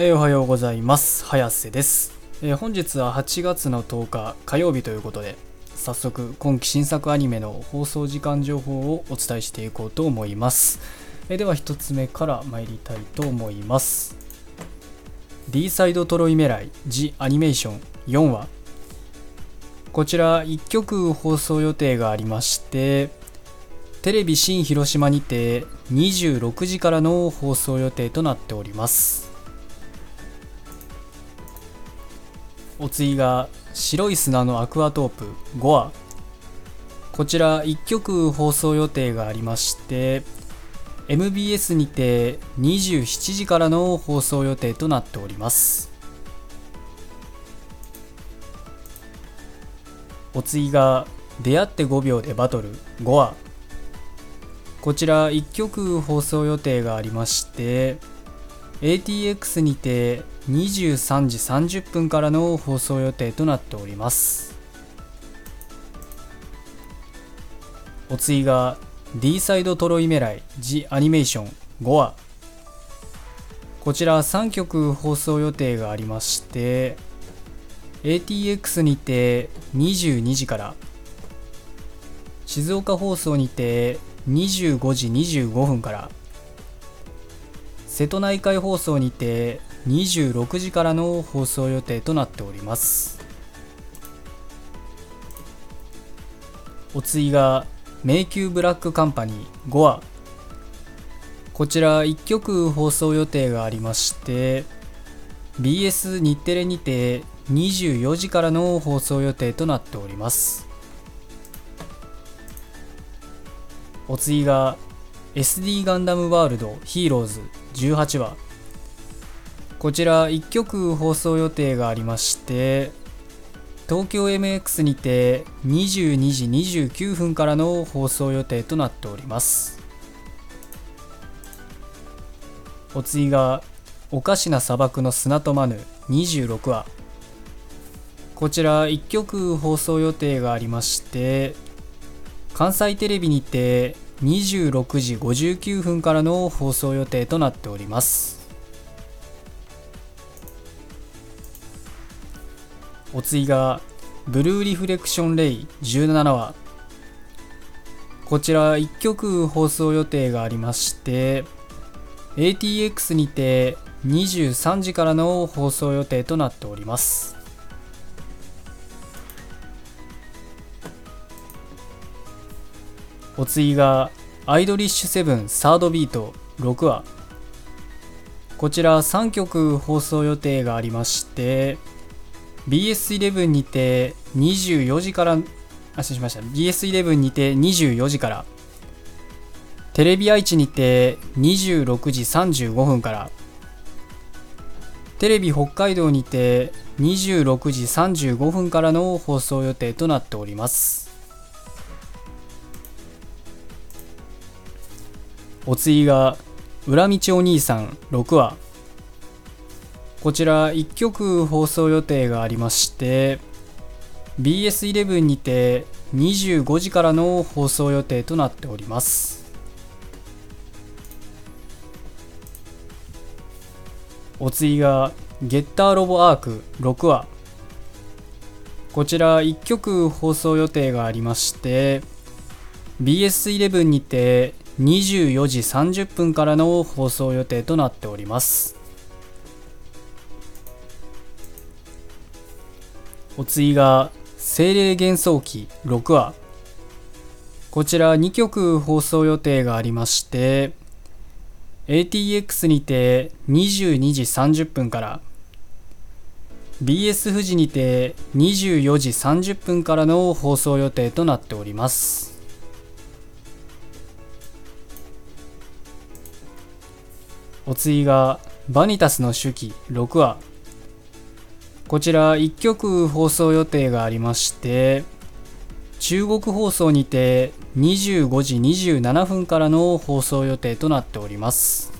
えーおはようございます。早瀬です、えー本日は8月の10日火曜日ということで早速今期新作アニメの放送時間情報をお伝えしていこうと思います、えーでは1つ目から参りたいと思います。D サイドトロイメライジアニメーション4話。こちら1曲放送予定がありましてテレビ新広島にて26時からの放送予定となっております。お次が白い砂のアクアトープ5話こちら1曲放送予定がありまして MBS にて27時からの放送予定となっております。お次が出会って5秒でバトル5話こちら1曲放送予定がありまして ATX にて23時30分からの放送予定となっております。お次が D サイドトロイメライジアニメーション5話。こちら3曲放送予定がありまして ATX にて22時から静岡放送にて25時25分から瀬戸内海放送にて26時からの放送予定となっております。お次が迷宮ブラックカンパニー5話こちら1曲放送予定がありまして BS 日テレにて24時からの放送予定となっております。お次が SD ガンダムワールドヒーローズ。18話。こちら1曲放送予定がありまして東京 MX にて22時29分からの放送予定となっております。お次がおかしな砂漠の砂とマヌ26話。こちら1曲放送予定がありまして関西テレビにて26時59分からの放送予定となっております。お次がブルーリフレクションレイ17話。こちら1曲放送予定がありまして ATX にて23時からの放送予定となっております。お次がアイドリッシュセブンサードビート6話。こちら3曲放送予定がありまして BS11 にて24時からあ失礼しました。BS11 にて24時から。テレビ愛知にて26時35分から。テレビ北海道にて26時35分からの放送予定となっております。お次が裏道お兄さん6話。こちら1曲放送予定がありまして BS11 にて25時からの放送予定となっております。お次がゲッターロボアーク6話。こちら1曲放送予定がありまして BS11 にて24時30分からの放送予定となっております。お次が精霊幻想記6話。こちら2曲放送予定がありまして ATX にて22時30分から BS 富士にて24時30分からの放送予定となっております。お次がバニタスの手記6話。こちら1曲放送予定がありまして中国放送にて25時27分からの放送予定となっております。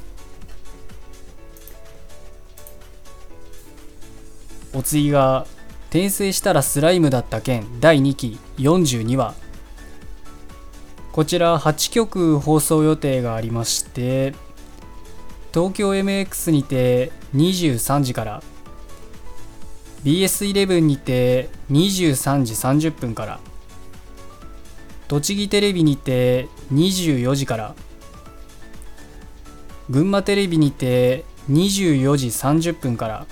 お次が転生したらスライムだった件第2期42話。こちら8曲放送予定がありまして東京 MX にて23時から BS11 にて23時30分から栃木テレビにて24時から群馬テレビにて24時30分から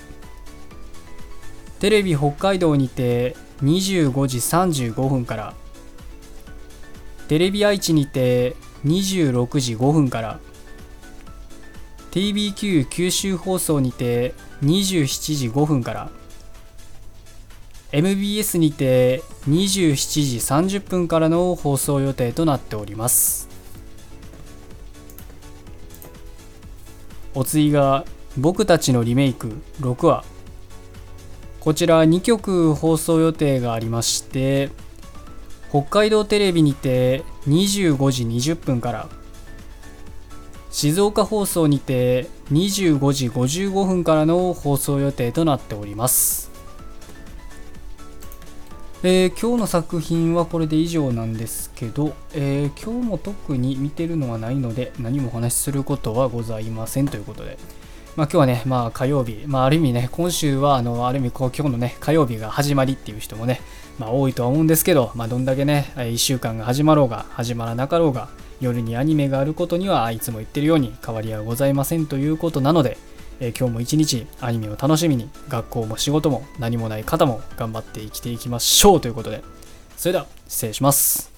テレビ北海道にて25時35分からテレビ愛知にて26時5分から TBQ 九州放送にて27時5分から MBS にて27時30分からの放送予定となっております。お次が僕たちのリメイク6話。こちら2曲放送予定がありまして北海道テレビにて25時20分から静岡放送にて25時55分からの放送予定となっております。えー、今日の作品はこれで以上なんですけど、えー、今日も特に見てるのはないので何もお話しすることはございませんということで、まあ、今日はね、まあ、火曜日、まあ、ある意味ね、今週はあのある意味こう今日のね、火曜日が始まりっていう人もね、まあ、多いとは思うんですけど、まあ、どんだけね、1週間が始まろうが、始まらなかろうが、夜にアニメがあることにはいつも言ってるように変わりはございませんということなので、えー、今日も一日アニメを楽しみに学校も仕事も何もない方も頑張って生きていきましょうということで。それでは失礼します。